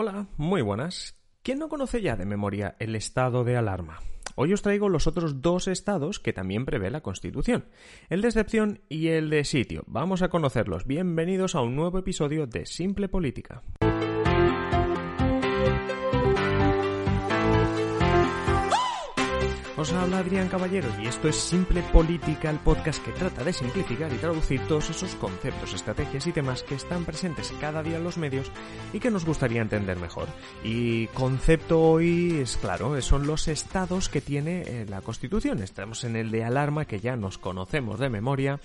Hola, muy buenas. ¿Quién no conoce ya de memoria el estado de alarma? Hoy os traigo los otros dos estados que también prevé la Constitución, el de excepción y el de sitio. Vamos a conocerlos. Bienvenidos a un nuevo episodio de Simple Política. Os habla Adrián Caballero y esto es Simple Política, el podcast que trata de simplificar y traducir todos esos conceptos, estrategias y temas que están presentes cada día en los medios y que nos gustaría entender mejor. Y concepto hoy es claro, son los estados que tiene eh, la Constitución. Estamos en el de alarma que ya nos conocemos de memoria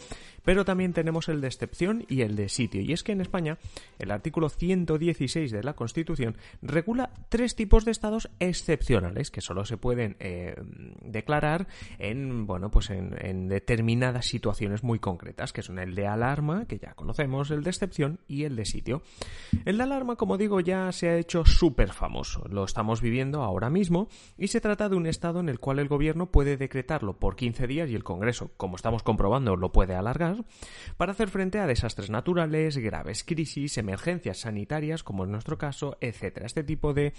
pero también tenemos el de excepción y el de sitio. Y es que en España el artículo 116 de la Constitución regula tres tipos de estados excepcionales que solo se pueden eh, declarar en, bueno, pues en, determinadas situaciones muy concretas, que son el de alarma, que ya conocemos, el de excepción y el de sitio. El de alarma, como digo, ya se ha hecho súper famoso. Lo estamos viviendo ahora mismo y se trata de un estado en el cual el gobierno puede decretarlo por 15 días y el Congreso, como estamos comprobando, lo puede alargar para hacer frente a desastres naturales, graves crisis, emergencias sanitarias, como en nuestro caso, etcétera. Este tipo de,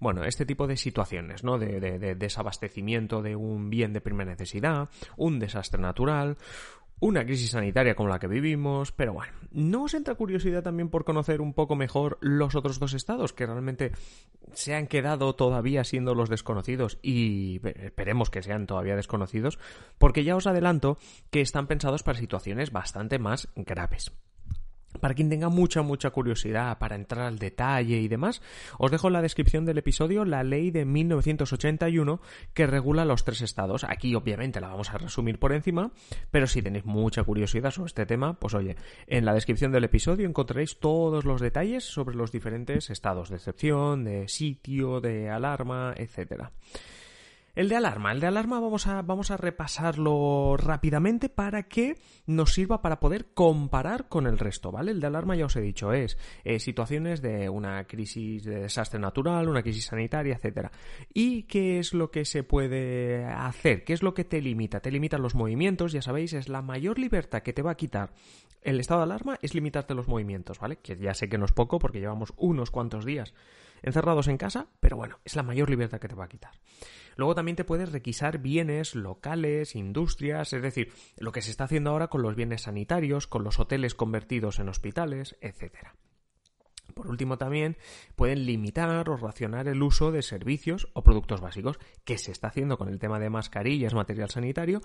bueno, este tipo de situaciones, ¿no? De, de desabastecimiento de un bien de primera necesidad, un desastre natural, una crisis sanitaria como la que vivimos, pero bueno, ¿no os entra curiosidad también por conocer un poco mejor los otros dos estados que realmente se han quedado todavía siendo los desconocidos y esperemos que sean todavía desconocidos? Porque ya os adelanto que están pensados para situaciones bastante más graves. Para quien tenga mucha, mucha curiosidad para entrar al detalle y demás, os dejo en la descripción del episodio la ley de 1981 que regula los tres estados. Aquí obviamente la vamos a resumir por encima, pero si tenéis mucha curiosidad sobre este tema, pues oye, en la descripción del episodio encontraréis todos los detalles sobre los diferentes estados de excepción, de sitio, de alarma, etcétera. El de alarma. El de alarma vamos a, vamos a repasarlo rápidamente para que nos sirva para poder comparar con el resto, ¿vale? El de alarma, ya os he dicho, es eh, situaciones de una crisis de desastre natural, una crisis sanitaria, etcétera. ¿Y qué es lo que se puede hacer? ¿Qué es lo que te limita? Te limita los movimientos, ya sabéis, es la mayor libertad que te va a quitar el estado de alarma es limitarte los movimientos, ¿vale? Que ya sé que no es poco porque llevamos unos cuantos días encerrados en casa, pero bueno, es la mayor libertad que te va a quitar. Luego también te puedes requisar bienes locales, industrias, es decir, lo que se está haciendo ahora con los bienes sanitarios, con los hoteles convertidos en hospitales, etcétera. Por último, también pueden limitar o racionar el uso de servicios o productos básicos, que se está haciendo con el tema de mascarillas, material sanitario,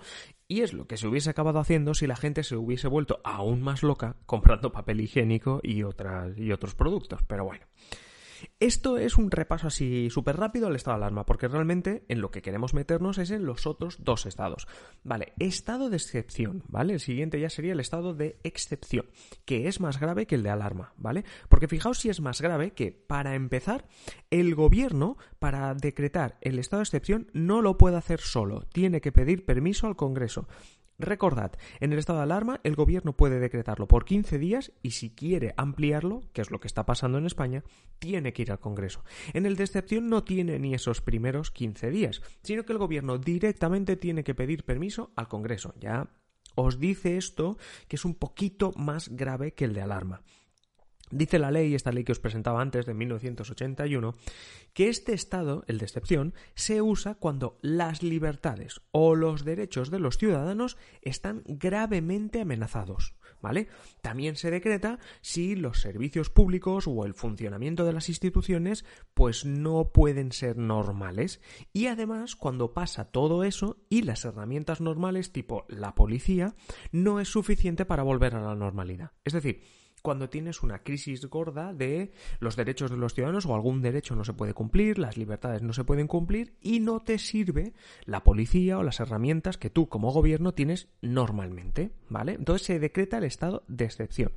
y es lo que se hubiese acabado haciendo si la gente se hubiese vuelto aún más loca comprando papel higiénico y, otras, y otros productos. Pero bueno. Esto es un repaso así súper rápido al estado de alarma, porque realmente en lo que queremos meternos es en los otros dos estados. Vale, estado de excepción, ¿vale? El siguiente ya sería el estado de excepción, que es más grave que el de alarma, ¿vale? Porque fijaos si es más grave que, para empezar, el gobierno, para decretar el estado de excepción, no lo puede hacer solo, tiene que pedir permiso al Congreso. Recordad, en el estado de alarma el gobierno puede decretarlo por 15 días y si quiere ampliarlo, que es lo que está pasando en España, tiene que ir al Congreso. En el de excepción no tiene ni esos primeros 15 días, sino que el gobierno directamente tiene que pedir permiso al Congreso. Ya os dice esto que es un poquito más grave que el de alarma. Dice la ley, esta ley que os presentaba antes de 1981, que este estado, el de excepción, se usa cuando las libertades o los derechos de los ciudadanos están gravemente amenazados, ¿vale? También se decreta si los servicios públicos o el funcionamiento de las instituciones pues no pueden ser normales y además cuando pasa todo eso y las herramientas normales tipo la policía no es suficiente para volver a la normalidad. Es decir, cuando tienes una crisis gorda de los derechos de los ciudadanos o algún derecho no se puede cumplir, las libertades no se pueden cumplir y no te sirve la policía o las herramientas que tú como gobierno tienes normalmente, ¿vale? Entonces se decreta el estado de excepción.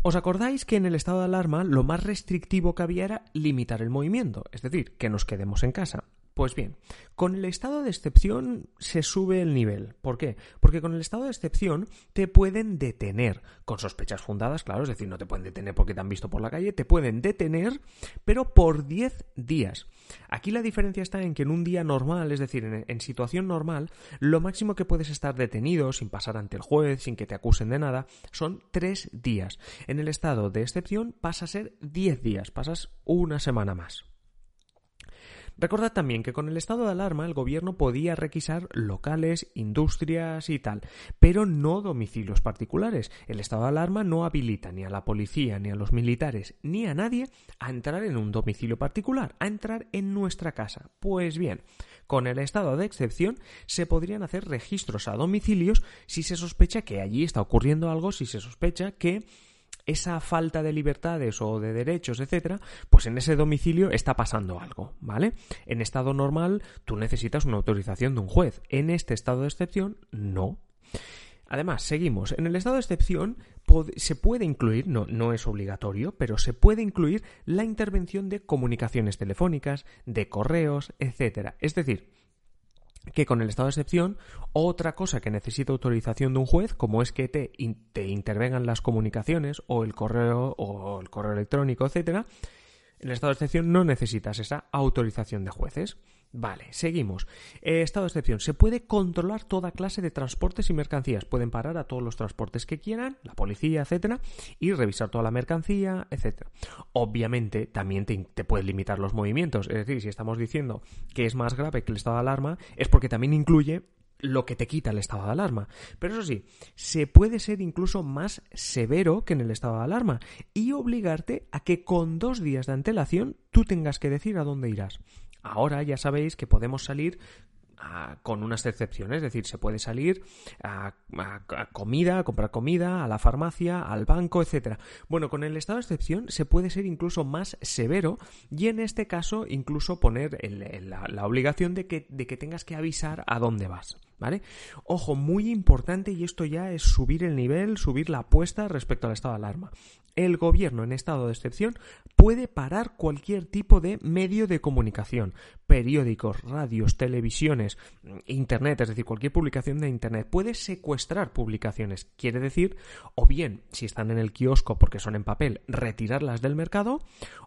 ¿Os acordáis que en el estado de alarma lo más restrictivo que había era limitar el movimiento? Es decir, que nos quedemos en casa. Pues bien, con el estado de excepción se sube el nivel. ¿Por qué? Porque con el estado de excepción te pueden detener, con sospechas fundadas, claro, es decir, no te pueden detener porque te han visto por la calle, te pueden detener, pero por 10 días. Aquí la diferencia está en que en un día normal, es decir, en, situación normal, lo máximo que puedes estar detenido sin pasar ante el juez, sin que te acusen de nada, son 3 días. En el estado de excepción pasa a ser 10 días, pasas una semana más. Recordad también que con el estado de alarma el gobierno podía requisar locales, industrias y tal, pero no domicilios particulares. El estado de alarma no habilita ni a la policía, ni a los militares, ni a nadie a entrar en un domicilio particular, a entrar en nuestra casa. Pues bien, con el estado de excepción se podrían hacer registros a domicilios si se sospecha que allí está ocurriendo algo, si se sospecha que esa falta de libertades o de derechos, etcétera, pues en ese domicilio está pasando algo, ¿vale? En estado normal tú necesitas una autorización de un juez. En este estado de excepción, no. Además, seguimos. En el estado de excepción se puede incluir, no, no es obligatorio, pero se puede incluir la intervención de comunicaciones telefónicas, de correos, etcétera. Es decir, que con el estado de excepción, otra cosa que necesita autorización de un juez, como es que te, te intervengan las comunicaciones o el correo o el correo electrónico, etcétera, en el estado de excepción no necesitas esa autorización de jueces. Vale, seguimos. Eh, estado de excepción. Se puede controlar toda clase de transportes y mercancías. Pueden parar a todos los transportes que quieran, la policía, etcétera, y revisar toda la mercancía, etcétera. Obviamente, también te, te puedes limitar los movimientos. Es decir, si estamos diciendo que es más grave que el estado de alarma, es porque también incluye lo que te quita el estado de alarma. Pero eso sí, se puede ser incluso más severo que en el estado de alarma y obligarte a que con dos días de antelación tú tengas que decir a dónde irás. Ahora ya sabéis que podemos salir con unas excepciones, es decir, se puede salir a, comida, a comprar comida, a la farmacia, al banco, etcétera. Bueno, con el estado de excepción se puede ser incluso más severo y en este caso incluso poner la, obligación de que, de que tengas que avisar a dónde vas. ¿Vale? Ojo, muy importante y esto ya es subir el nivel, subir la apuesta respecto al estado de alarma. El gobierno en estado de excepción puede parar cualquier tipo de medio de comunicación, periódicos, radios, televisiones, internet, es decir, cualquier publicación de internet. Puede secuestrar publicaciones, quiere decir, o bien, si están en el kiosco porque son en papel, retirarlas del mercado,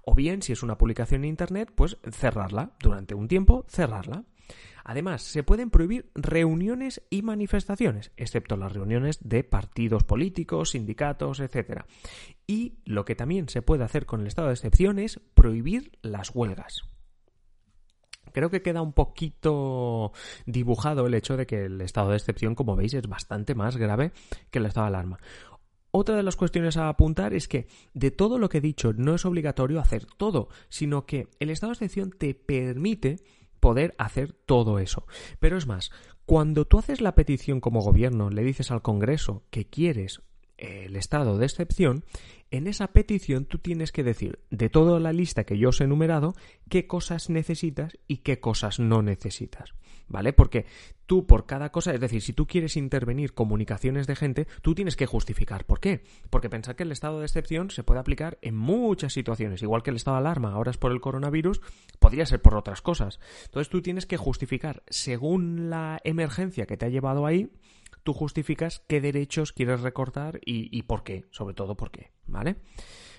o bien, si es una publicación en internet, pues cerrarla durante un tiempo, cerrarla. Además, se pueden prohibir reuniones y manifestaciones, excepto las reuniones de partidos políticos, sindicatos, etc. Y lo que también se puede hacer con el estado de excepción es prohibir las huelgas creo que queda un poquito dibujado el hecho de que el estado de excepción, como veis, es bastante más grave que el estado de alarma. Otra de las cuestiones a apuntar es que de todo lo que he dicho no es obligatorio hacer todo, sino que el estado de excepción te permite poder hacer todo eso. Pero es más, cuando tú haces la petición como gobierno, le dices al Congreso que quieres el estado de excepción, en esa petición tú tienes que decir de toda la lista que yo os he enumerado qué cosas necesitas y qué cosas no necesitas. ¿Vale? Porque tú por cada cosa, es decir, si tú quieres intervenir comunicaciones de gente, tú tienes que justificar. ¿Por qué? Porque pensar que el estado de excepción se puede aplicar en muchas situaciones, igual que el estado de alarma ahora es por el coronavirus, podría ser por otras cosas. Entonces tú tienes que justificar según la emergencia que te ha llevado ahí, tú justificas qué derechos quieres recortar y, por qué, sobre todo por qué, ¿vale?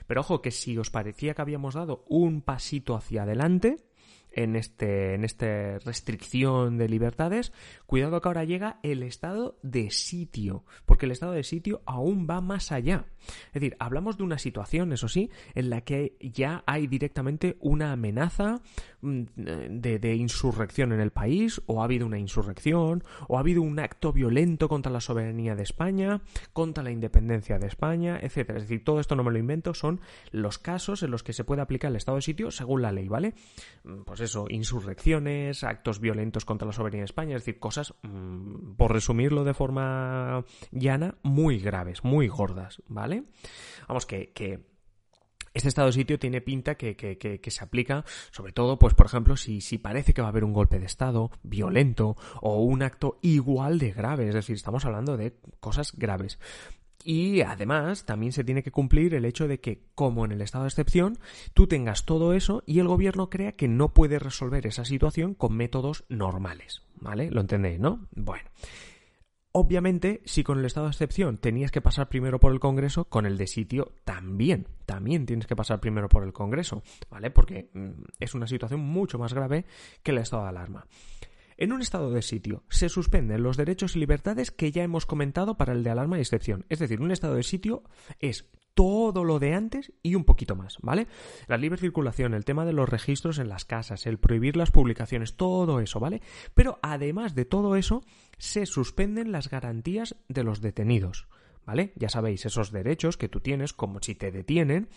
Pero ojo que si os parecía que habíamos dado un pasito hacia adelante, en este en esta restricción de libertades, cuidado que ahora llega el estado de sitio, porque el estado de sitio aún va más allá. Es decir, hablamos de una situación, eso sí, en la que ya hay directamente una amenaza mm, de, insurrección en el país, o ha habido una insurrección, o ha habido un acto violento contra la soberanía de España, contra la independencia de España, etcétera. Es decir, todo esto no me lo invento, son los casos en los que se puede aplicar el estado de sitio según la ley, ¿vale? Mm, pues eso, insurrecciones, actos violentos contra la soberanía de España, es decir, cosas, mm, por resumirlo de forma llana, muy graves, muy gordas, ¿vale? Vamos, que, este estado de sitio tiene pinta que, que, se aplica, sobre todo, pues, por ejemplo, si parece que va a haber un golpe de Estado violento o un acto igual de grave, es decir, estamos hablando de cosas graves. Y además también se tiene que cumplir el hecho de que, como en el estado de excepción, tú tengas todo eso y el gobierno crea que no puede resolver esa situación con métodos normales. ¿Vale? ¿Lo entendéis, no? Bueno. Obviamente, si con el estado de excepción tenías que pasar primero por el Congreso, con el de sitio también, también tienes que pasar primero por el Congreso, ¿vale? Porque mm, es una situación mucho más grave que el estado de alarma. En un estado de sitio se suspenden los derechos y libertades que ya hemos comentado para el de alarma y excepción. Es decir, un estado de sitio es todo lo de antes y un poquito más, ¿vale? La libre circulación, el tema de los registros en las casas, el prohibir las publicaciones, todo eso, ¿vale? Pero además de todo eso, se suspenden las garantías de los detenidos. ¿Vale? Ya sabéis, esos derechos que tú tienes, como si te detienen,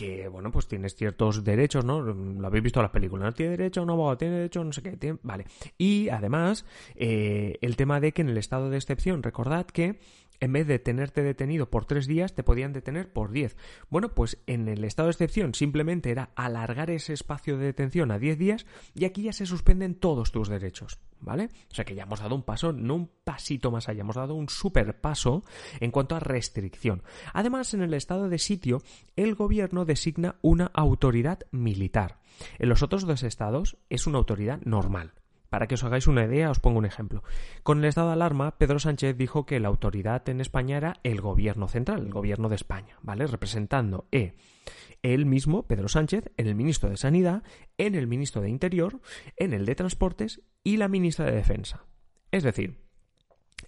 que, bueno, pues tienes ciertos derechos, ¿no? Lo habéis visto en las películas, ¿no? Tiene derecho a un abogado, tiene derecho no sé qué, vale. Y además, eh, el tema de que en el estado de excepción, recordad que en vez de tenerte detenido por tres días, te podían detener por diez. Bueno, pues en el estado de excepción simplemente era alargar ese espacio de detención a diez días y aquí ya se suspenden todos tus derechos, ¿vale? O sea que ya hemos dado un paso, no un pasito más allá, hemos dado un super paso en cuanto a restricción. Además, en el estado de sitio, el gobierno designa una autoridad militar. En los otros dos estados es una autoridad normal. Para que os hagáis una idea, os pongo un ejemplo. Con el estado de alarma, Pedro Sánchez dijo que la autoridad en España era el gobierno central, el gobierno de España, ¿vale? Representando E. Él mismo, Pedro Sánchez, en el ministro de Sanidad, en el ministro de Interior, en el de Transportes y la ministra de Defensa. Es decir,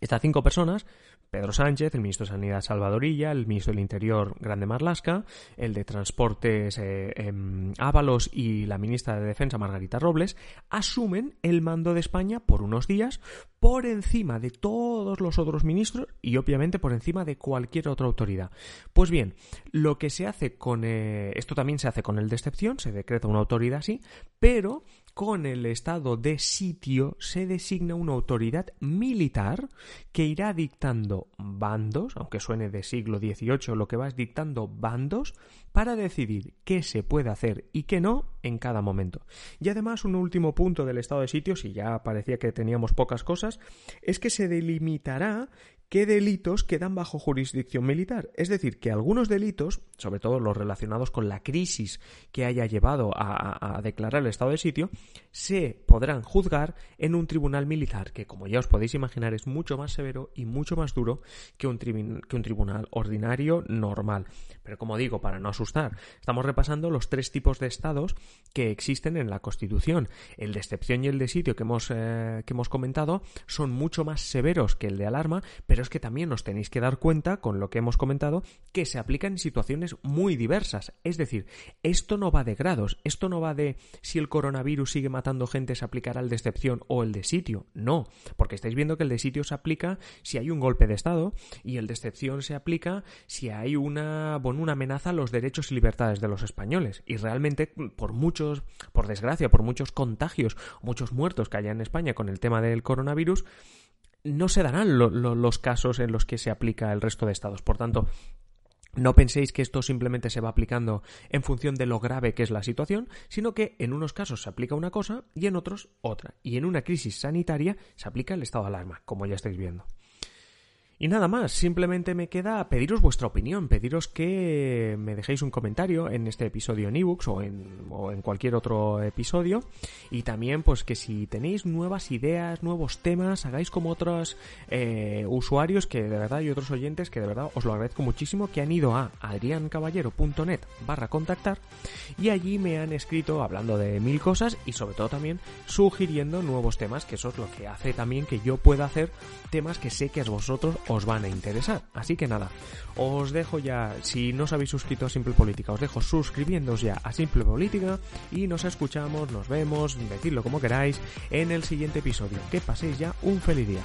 estas cinco personas Pedro Sánchez, el ministro de Sanidad Salvadorilla, el ministro del Interior Grande Marlasca, el de Transportes eh, em, Ábalos y la ministra de Defensa Margarita Robles, asumen el mando de España por unos días por encima de todos los otros ministros y obviamente por encima de cualquier otra autoridad. Pues bien, lo que se hace con... Eh, esto también se hace con el de excepción, se decreta una autoridad así, pero con el estado de sitio se designa una autoridad militar que irá dictando bandos, aunque suene de siglo XVIII, lo que va es dictando bandos para decidir qué se puede hacer y qué no en cada momento. Y además un último punto del estado de sitio, si ya parecía que teníamos pocas cosas, es que se delimitará qué delitos quedan bajo jurisdicción militar. Es decir, que algunos delitos, sobre todo los relacionados con la crisis que haya llevado a, declarar el estado de sitio, se podrán juzgar en un tribunal militar, que como ya os podéis imaginar es mucho más severo y mucho más duro que un, tribunal ordinario normal. Pero como digo, para no asustar, estamos repasando los tres tipos de estados que existen en la Constitución. El de excepción y el de sitio que hemos, eh, que hemos comentado son mucho más severos que el de alarma, pero es que también os tenéis que dar cuenta, con lo que hemos comentado, que se aplican en situaciones muy diversas. Es decir, esto no va de grados, esto no va de si el coronavirus sigue matando gente se aplicará el de excepción o el de sitio. No, porque estáis viendo que el de sitio se aplica si hay un golpe de Estado y el de excepción se aplica si hay una, bueno, una amenaza a los derechos y libertades de los españoles. Y realmente, por muchos, por desgracia, por muchos contagios, muchos muertos que haya en España con el tema del coronavirus, no se darán los casos en los que se aplica el resto de estados. Por tanto, no penséis que esto simplemente se va aplicando en función de lo grave que es la situación, sino que en unos casos se aplica una cosa y en otros otra. Y en una crisis sanitaria se aplica el estado de alarma, como ya estáis viendo. Y nada más, simplemente me queda pediros vuestra opinión, pediros que me dejéis un comentario en este episodio en ebooks o en, o en cualquier otro episodio. Y también, pues que si tenéis nuevas ideas, nuevos temas, hagáis como otros eh, usuarios que de verdad y otros oyentes que de verdad os lo agradezco muchísimo, que han ido a adriancaballero.net barra contactar y allí me han escrito hablando de mil cosas y sobre todo también sugiriendo nuevos temas, que eso es lo que hace también que yo pueda hacer temas que sé que a vosotros os van a interesar. Así que nada, os dejo ya, si no os habéis suscrito a Simple Política, os dejo suscribiéndos ya a Simple Política y nos escuchamos, nos vemos, decidlo como queráis, en el siguiente episodio. Que paséis ya un feliz día.